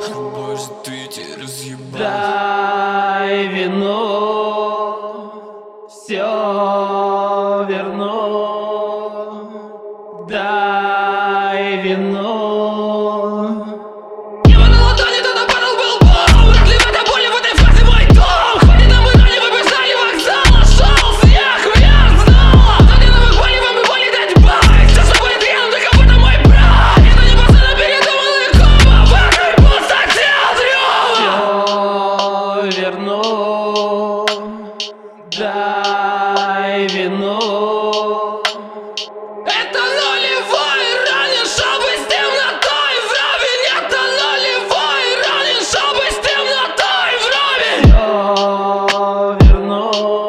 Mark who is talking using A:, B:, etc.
A: Ты разъебал
B: Дай вино, все верну. Дай вино, Наливай вино.
A: Это нулевой ранен, чтобы с темнотой вровень Это нулевой ранен, чтобы с темнотой вровень
B: Я вернусь